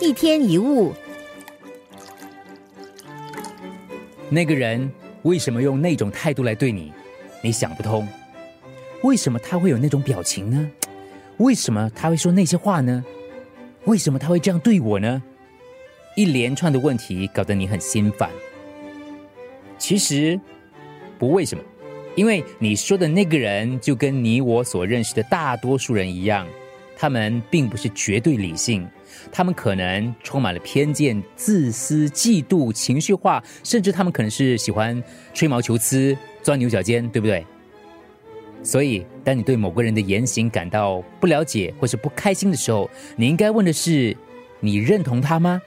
一天一物，那个人为什么用那种态度来对你？你想不通，为什么他会有那种表情呢？为什么他会说那些话呢？为什么他会这样对我呢？一连串的问题搞得你很心烦。其实不为什么，因为你说的那个人就跟你我所认识的大多数人一样，他们并不是绝对理性。他们可能充满了偏见、自私、嫉妒、情绪化，甚至他们可能是喜欢吹毛求疵、钻牛角尖，对不对？所以，当你对某个人的言行感到不了解或是不开心的时候，你应该问的是：你认同他吗？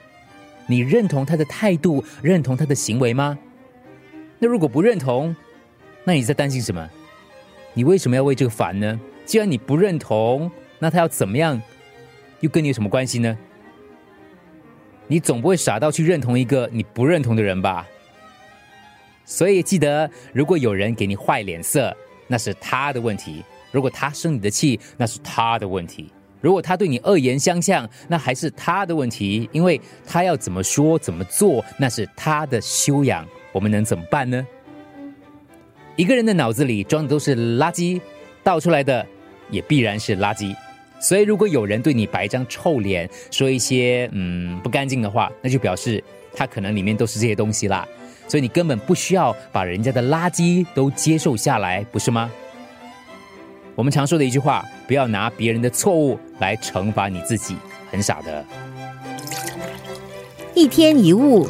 你认同他的态度，认同他的行为吗？那如果不认同，那你在担心什么？你为什么要为这个烦呢？既然你不认同，那他要怎么样？又跟你有什么关系呢？你总不会傻到去认同一个你不认同的人吧？所以记得，如果有人给你坏脸色，那是他的问题；如果他生你的气，那是他的问题；如果他对你恶言相向，那还是他的问题。因为他要怎么说、怎么做，那是他的修养。我们能怎么办呢？一个人的脑子里装的都是垃圾，倒出来的也必然是垃圾。所以，如果有人对你摆一张臭脸，说一些嗯不干净的话，那就表示他可能里面都是这些东西啦。所以你根本不需要把人家的垃圾都接受下来，不是吗？我们常说的一句话：不要拿别人的错误来惩罚你自己，很傻的。一天一物。